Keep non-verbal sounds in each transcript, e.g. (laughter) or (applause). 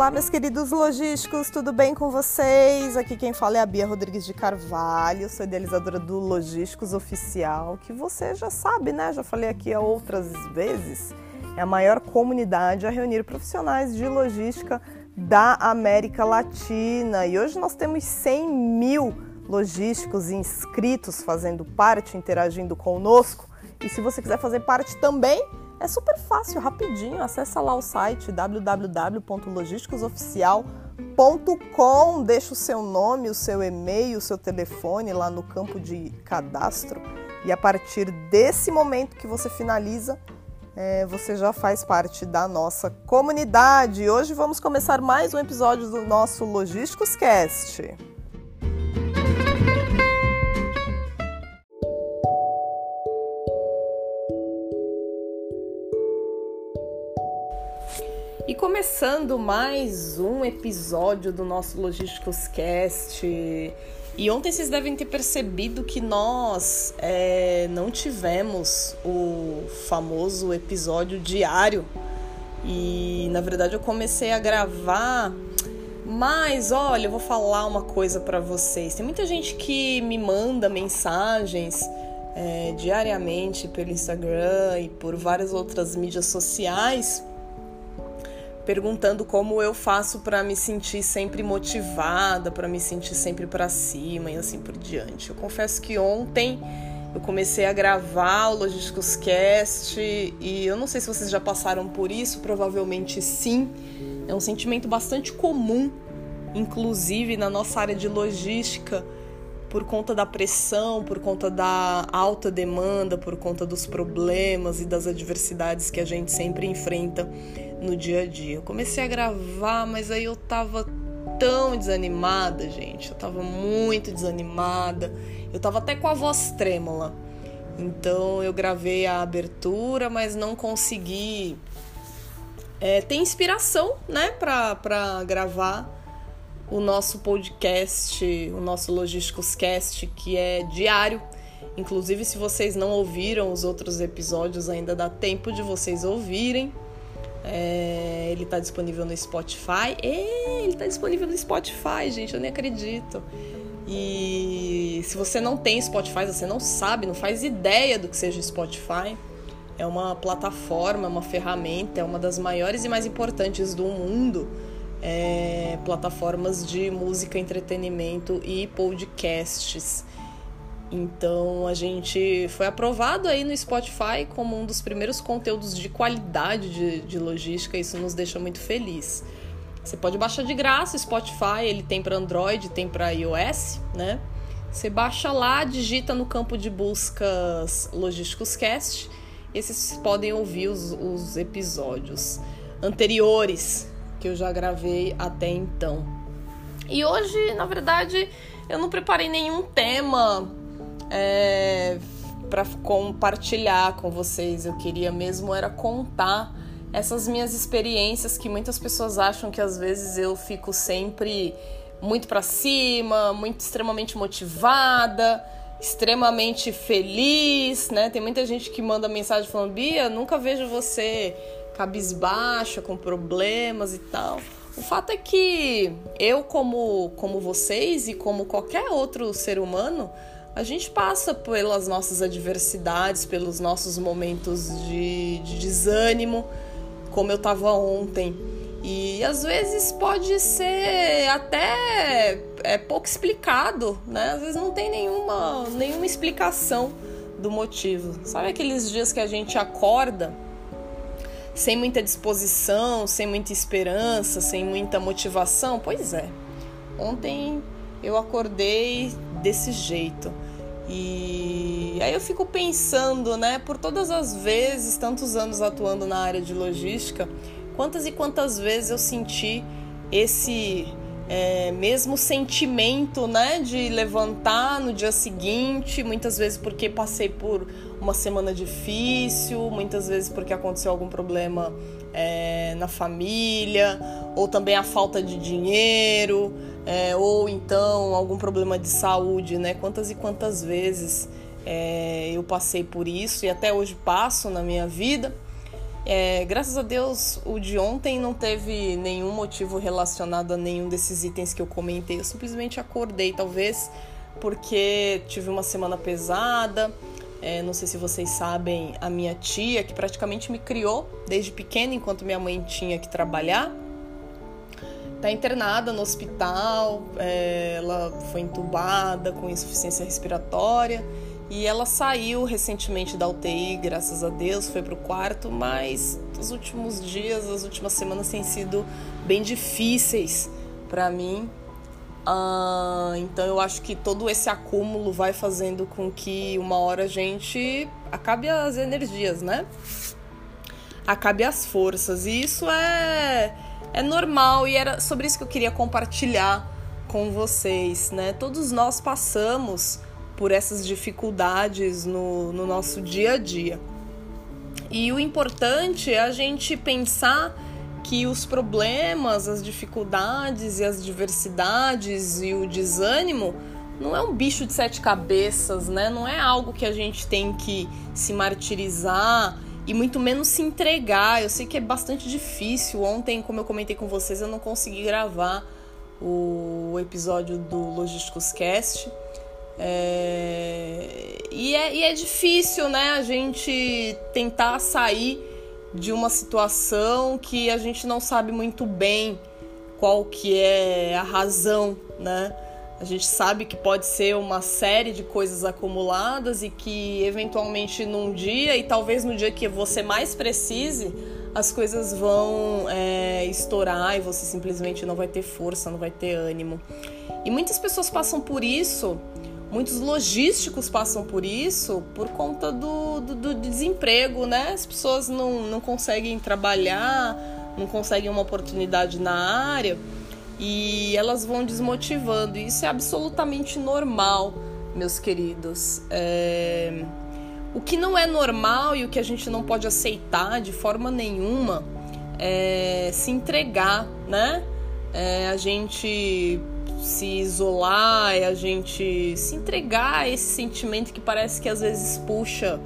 Olá, meus queridos logísticos, tudo bem com vocês? Aqui quem fala é a Bia Rodrigues de Carvalho, sou idealizadora do Logísticos Oficial, que você já sabe, né? Já falei aqui outras vezes. É a maior comunidade a reunir profissionais de logística da América Latina. E hoje nós temos 100 mil logísticos inscritos fazendo parte, interagindo conosco. E se você quiser fazer parte também, é super fácil, rapidinho. Acesse lá o site www.logisticosoficial.com, deixa o seu nome, o seu e-mail, o seu telefone lá no campo de cadastro. E a partir desse momento que você finaliza, é, você já faz parte da nossa comunidade. Hoje vamos começar mais um episódio do nosso Logísticos Cast. E começando mais um episódio do nosso Logísticos Cast. E ontem vocês devem ter percebido que nós é, não tivemos o famoso episódio diário. E na verdade eu comecei a gravar, mas olha, eu vou falar uma coisa para vocês. Tem muita gente que me manda mensagens é, diariamente pelo Instagram e por várias outras mídias sociais perguntando como eu faço para me sentir sempre motivada, para me sentir sempre para cima e assim por diante. Eu confesso que ontem eu comecei a gravar o Logísticos Cast e eu não sei se vocês já passaram por isso, provavelmente sim. É um sentimento bastante comum, inclusive na nossa área de logística, por conta da pressão, por conta da alta demanda, por conta dos problemas e das adversidades que a gente sempre enfrenta no dia a dia. Eu comecei a gravar, mas aí eu tava tão desanimada, gente. Eu tava muito desanimada. Eu tava até com a voz trêmula. Então eu gravei a abertura, mas não consegui é, ter inspiração, né, pra, pra gravar o nosso podcast, o nosso Logísticos Cast, que é diário. Inclusive, se vocês não ouviram os outros episódios, ainda dá tempo de vocês ouvirem. É, ele está disponível no Spotify. É, ele está disponível no Spotify, gente, eu nem acredito. E se você não tem Spotify, você não sabe, não faz ideia do que seja Spotify. É uma plataforma, uma ferramenta, é uma das maiores e mais importantes do mundo. É, plataformas de música, entretenimento e podcasts. Então a gente foi aprovado aí no Spotify como um dos primeiros conteúdos de qualidade de, de logística, isso nos deixa muito feliz. Você pode baixar de graça o Spotify, ele tem para Android, tem para iOS, né? Você baixa lá, digita no campo de buscas Logísticos Cast, e vocês podem ouvir os, os episódios anteriores que eu já gravei até então. E hoje, na verdade, eu não preparei nenhum tema é, para compartilhar com vocês. Eu queria mesmo era contar essas minhas experiências que muitas pessoas acham que às vezes eu fico sempre muito para cima, muito extremamente motivada, extremamente feliz, né? Tem muita gente que manda mensagem falando: "Bia, nunca vejo você cabisbaixa, com problemas e tal". O fato é que eu como como vocês e como qualquer outro ser humano, a gente passa pelas nossas adversidades, pelos nossos momentos de, de desânimo, como eu estava ontem. E às vezes pode ser até é, pouco explicado, né? Às vezes não tem nenhuma, nenhuma explicação do motivo. Sabe aqueles dias que a gente acorda sem muita disposição, sem muita esperança, sem muita motivação? Pois é. Ontem eu acordei desse jeito. E aí eu fico pensando, né, por todas as vezes, tantos anos atuando na área de logística, quantas e quantas vezes eu senti esse é, mesmo sentimento, né, de levantar no dia seguinte, muitas vezes porque passei por uma semana difícil, muitas vezes porque aconteceu algum problema é, na família, ou também a falta de dinheiro, é, ou então algum problema de saúde, né? Quantas e quantas vezes é, eu passei por isso e até hoje passo na minha vida. É, graças a Deus, o de ontem não teve nenhum motivo relacionado a nenhum desses itens que eu comentei. Eu simplesmente acordei, talvez porque tive uma semana pesada. É, não sei se vocês sabem, a minha tia, que praticamente me criou desde pequena, enquanto minha mãe tinha que trabalhar, tá internada no hospital. É, ela foi entubada com insuficiência respiratória. E ela saiu recentemente da UTI, graças a Deus, foi pro quarto, mas os últimos dias, as últimas semanas têm sido bem difíceis para mim. Ah, então eu acho que todo esse acúmulo vai fazendo com que uma hora a gente acabe as energias, né? Acabe as forças. E isso é, é normal e era sobre isso que eu queria compartilhar com vocês, né? Todos nós passamos por essas dificuldades no, no nosso dia a dia. E o importante é a gente pensar que os problemas, as dificuldades e as diversidades e o desânimo não é um bicho de sete cabeças, né? Não é algo que a gente tem que se martirizar e muito menos se entregar. Eu sei que é bastante difícil. Ontem, como eu comentei com vocês, eu não consegui gravar o episódio do Logísticos Cast é... E, é, e é difícil, né, a gente tentar sair de uma situação que a gente não sabe muito bem qual que é a razão, né? A gente sabe que pode ser uma série de coisas acumuladas e que eventualmente num dia e talvez no dia que você mais precise, as coisas vão é, estourar e você simplesmente não vai ter força, não vai ter ânimo. E muitas pessoas passam por isso Muitos logísticos passam por isso por conta do, do, do, desemprego, né? As pessoas não, não conseguem trabalhar, não conseguem uma oportunidade na área e elas vão desmotivando. Isso é absolutamente normal, meus queridos. É... O que não é normal e o que a gente não pode aceitar de forma nenhuma é se entregar, né? É a gente se isolar, é a gente se entregar a esse sentimento que parece que às vezes puxa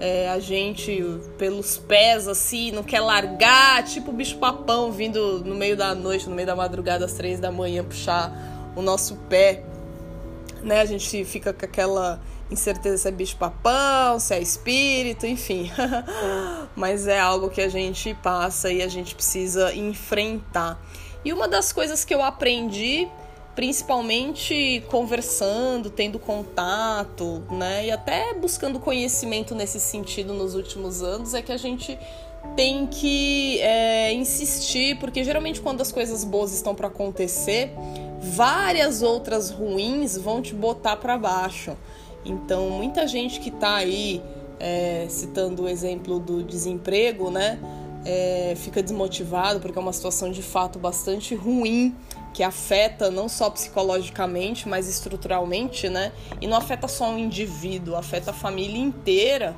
é, a gente pelos pés assim, não quer largar, tipo o bicho papão vindo no meio da noite, no meio da madrugada, às três da manhã, puxar o nosso pé. Né? A gente fica com aquela incerteza se é bicho papão, se é espírito, enfim. (laughs) Mas é algo que a gente passa e a gente precisa enfrentar. E uma das coisas que eu aprendi principalmente conversando, tendo contato, né? E até buscando conhecimento nesse sentido nos últimos anos, é que a gente tem que é, insistir, porque geralmente quando as coisas boas estão para acontecer, várias outras ruins vão te botar para baixo. Então, muita gente que está aí, é, citando o exemplo do desemprego, né? É, fica desmotivado porque é uma situação de fato bastante ruim que afeta não só psicologicamente, mas estruturalmente, né? E não afeta só um indivíduo, afeta a família inteira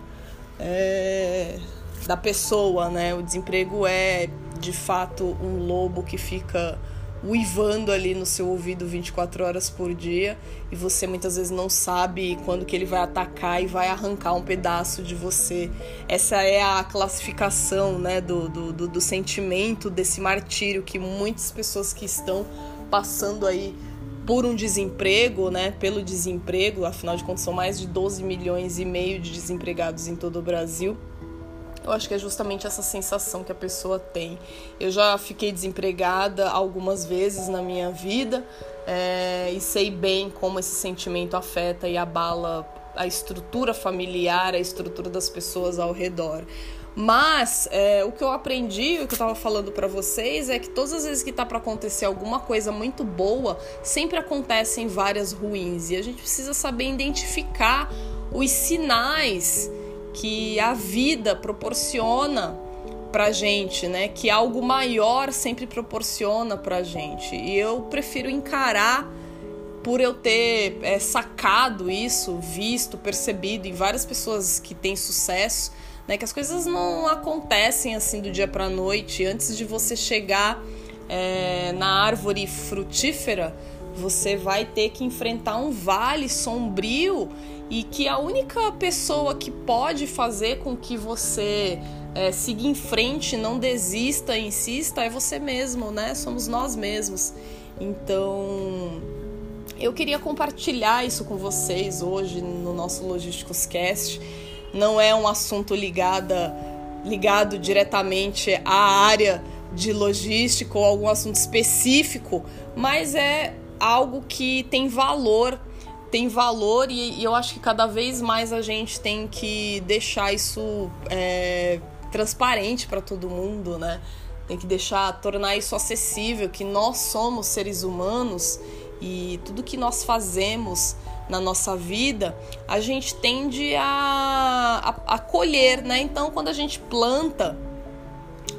é, da pessoa, né? O desemprego é de fato um lobo que fica uivando ali no seu ouvido 24 horas por dia e você muitas vezes não sabe quando que ele vai atacar e vai arrancar um pedaço de você. Essa é a classificação né, do, do, do, do sentimento desse martírio que muitas pessoas que estão passando aí por um desemprego, né, pelo desemprego, afinal de contas são mais de 12 milhões e meio de desempregados em todo o Brasil. Eu acho que é justamente essa sensação que a pessoa tem. Eu já fiquei desempregada algumas vezes na minha vida é, e sei bem como esse sentimento afeta e abala a estrutura familiar, a estrutura das pessoas ao redor. Mas é, o que eu aprendi, o que eu estava falando para vocês, é que todas as vezes que tá para acontecer alguma coisa muito boa, sempre acontecem várias ruins e a gente precisa saber identificar os sinais que a vida proporciona pra gente, né? Que algo maior sempre proporciona pra gente. E eu prefiro encarar por eu ter é, sacado isso, visto, percebido em várias pessoas que têm sucesso, né? Que as coisas não acontecem assim do dia para noite. Antes de você chegar é, na árvore frutífera, você vai ter que enfrentar um vale sombrio e que a única pessoa que pode fazer com que você é, siga em frente, não desista, insista, é você mesmo, né? Somos nós mesmos. Então, eu queria compartilhar isso com vocês hoje no nosso Logísticos Cast. Não é um assunto ligada, ligado diretamente à área de logística ou algum assunto específico, mas é algo que tem valor, tem valor e, e eu acho que cada vez mais a gente tem que deixar isso é, transparente para todo mundo, né? Tem que deixar, tornar isso acessível, que nós somos seres humanos e tudo que nós fazemos na nossa vida, a gente tende a, a, a colher, né? Então, quando a gente planta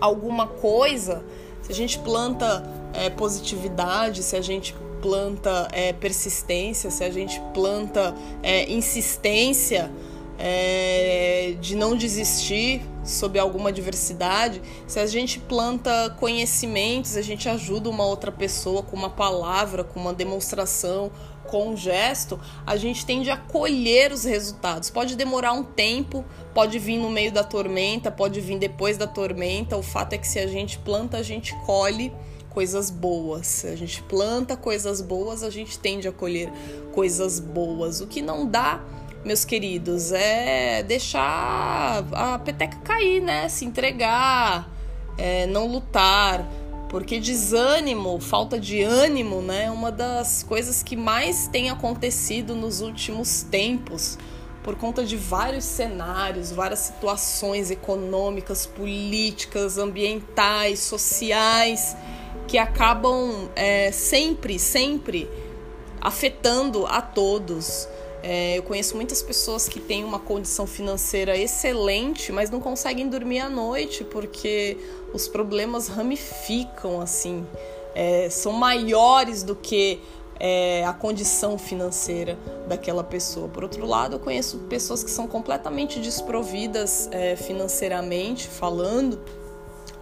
alguma coisa, se a gente planta é, positividade, se a gente planta é, persistência, se a gente planta é, insistência é, de não desistir sob alguma adversidade, se a gente planta conhecimentos, a gente ajuda uma outra pessoa com uma palavra, com uma demonstração, com um gesto, a gente tende a colher os resultados. Pode demorar um tempo, pode vir no meio da tormenta, pode vir depois da tormenta. O fato é que se a gente planta, a gente colhe coisas boas. Se a gente planta coisas boas, a gente tende a colher coisas boas. O que não dá, meus queridos, é deixar a peteca cair, né? Se entregar, é, não lutar. Porque desânimo, falta de ânimo, né, é uma das coisas que mais tem acontecido nos últimos tempos, por conta de vários cenários, várias situações econômicas, políticas, ambientais, sociais que acabam é, sempre, sempre afetando a todos. É, eu conheço muitas pessoas que têm uma condição financeira excelente, mas não conseguem dormir à noite porque os problemas ramificam assim, é, são maiores do que é, a condição financeira daquela pessoa. Por outro lado, eu conheço pessoas que são completamente desprovidas é, financeiramente falando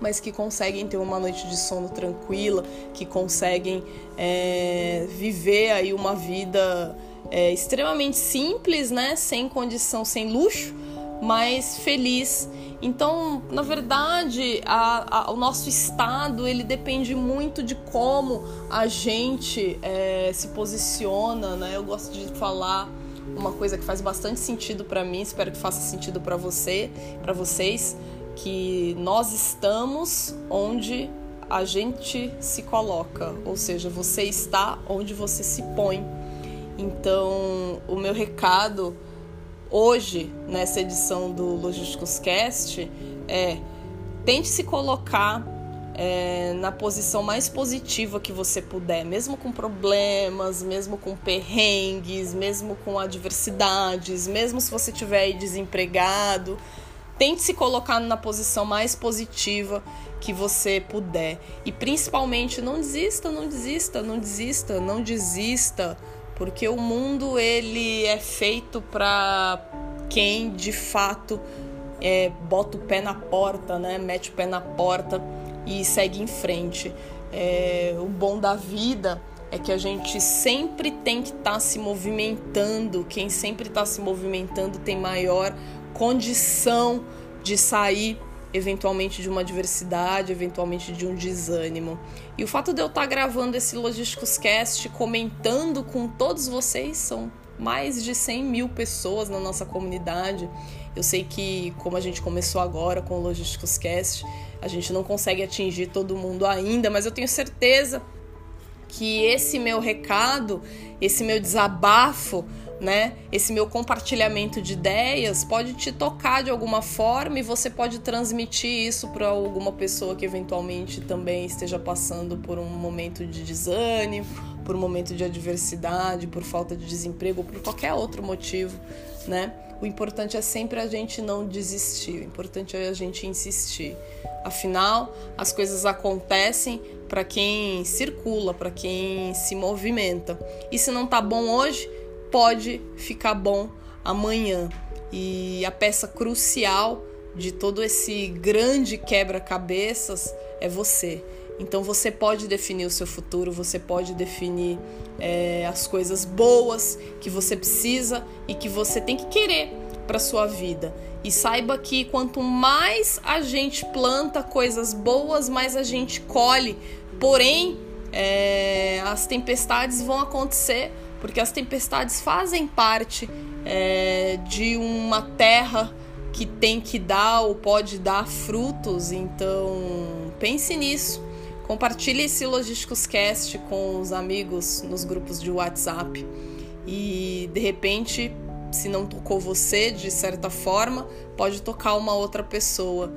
mas que conseguem ter uma noite de sono tranquila, que conseguem é, viver aí uma vida é, extremamente simples, né? Sem condição, sem luxo, mas feliz. Então, na verdade, a, a, o nosso estado ele depende muito de como a gente é, se posiciona, né? Eu gosto de falar uma coisa que faz bastante sentido para mim, espero que faça sentido para você, para vocês que nós estamos onde a gente se coloca, ou seja, você está onde você se põe. Então, o meu recado hoje, nessa edição do Logísticos Cast, é tente se colocar é, na posição mais positiva que você puder, mesmo com problemas, mesmo com perrengues, mesmo com adversidades, mesmo se você estiver desempregado Tente se colocar na posição mais positiva que você puder. E principalmente não desista, não desista, não desista, não desista, porque o mundo ele é feito para quem de fato é, bota o pé na porta, né? Mete o pé na porta e segue em frente. É, o bom da vida é que a gente sempre tem que estar tá se movimentando. Quem sempre está se movimentando tem maior condição de sair eventualmente de uma adversidade, eventualmente de um desânimo. E o fato de eu estar gravando esse Logísticos Cast, comentando com todos vocês, são mais de 100 mil pessoas na nossa comunidade. Eu sei que, como a gente começou agora com o Logísticos Cast, a gente não consegue atingir todo mundo ainda, mas eu tenho certeza que esse meu recado, esse meu desabafo, né? Esse meu compartilhamento de ideias pode te tocar de alguma forma e você pode transmitir isso para alguma pessoa que eventualmente também esteja passando por um momento de desânimo, por um momento de adversidade, por falta de desemprego, por qualquer outro motivo, né? O importante é sempre a gente não desistir, o importante é a gente insistir. Afinal, as coisas acontecem para quem circula, para quem se movimenta. E se não tá bom hoje, pode ficar bom amanhã. E a peça crucial de todo esse grande quebra-cabeças é você. Então você pode definir o seu futuro, você pode definir é, as coisas boas que você precisa e que você tem que querer para sua vida. E saiba que quanto mais a gente planta coisas boas, mais a gente colhe. Porém, é, as tempestades vão acontecer porque as tempestades fazem parte é, de uma terra que tem que dar ou pode dar frutos. Então pense nisso. Compartilhe esse Logísticos Cast com os amigos nos grupos de WhatsApp. E de repente, se não tocou você de certa forma, pode tocar uma outra pessoa.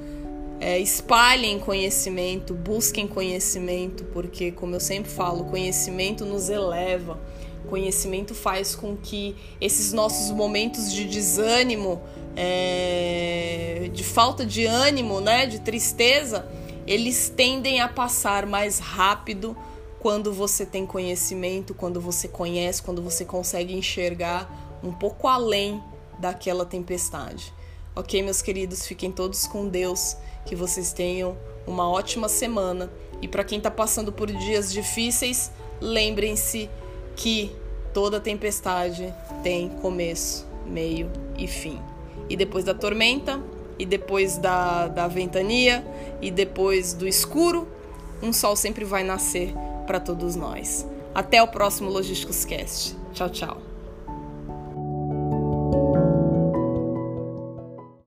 É, espalhem conhecimento, busquem conhecimento, porque, como eu sempre falo, conhecimento nos eleva. Conhecimento faz com que esses nossos momentos de desânimo, é, de falta de ânimo, né, de tristeza, eles tendem a passar mais rápido quando você tem conhecimento, quando você conhece, quando você consegue enxergar um pouco além daquela tempestade. Ok, meus queridos, fiquem todos com Deus, que vocês tenham uma ótima semana. E para quem está passando por dias difíceis, lembrem-se que toda tempestade tem começo, meio e fim. E depois da tormenta, e depois da, da ventania, e depois do escuro, um sol sempre vai nascer para todos nós. Até o próximo Logísticos Cast. Tchau, tchau.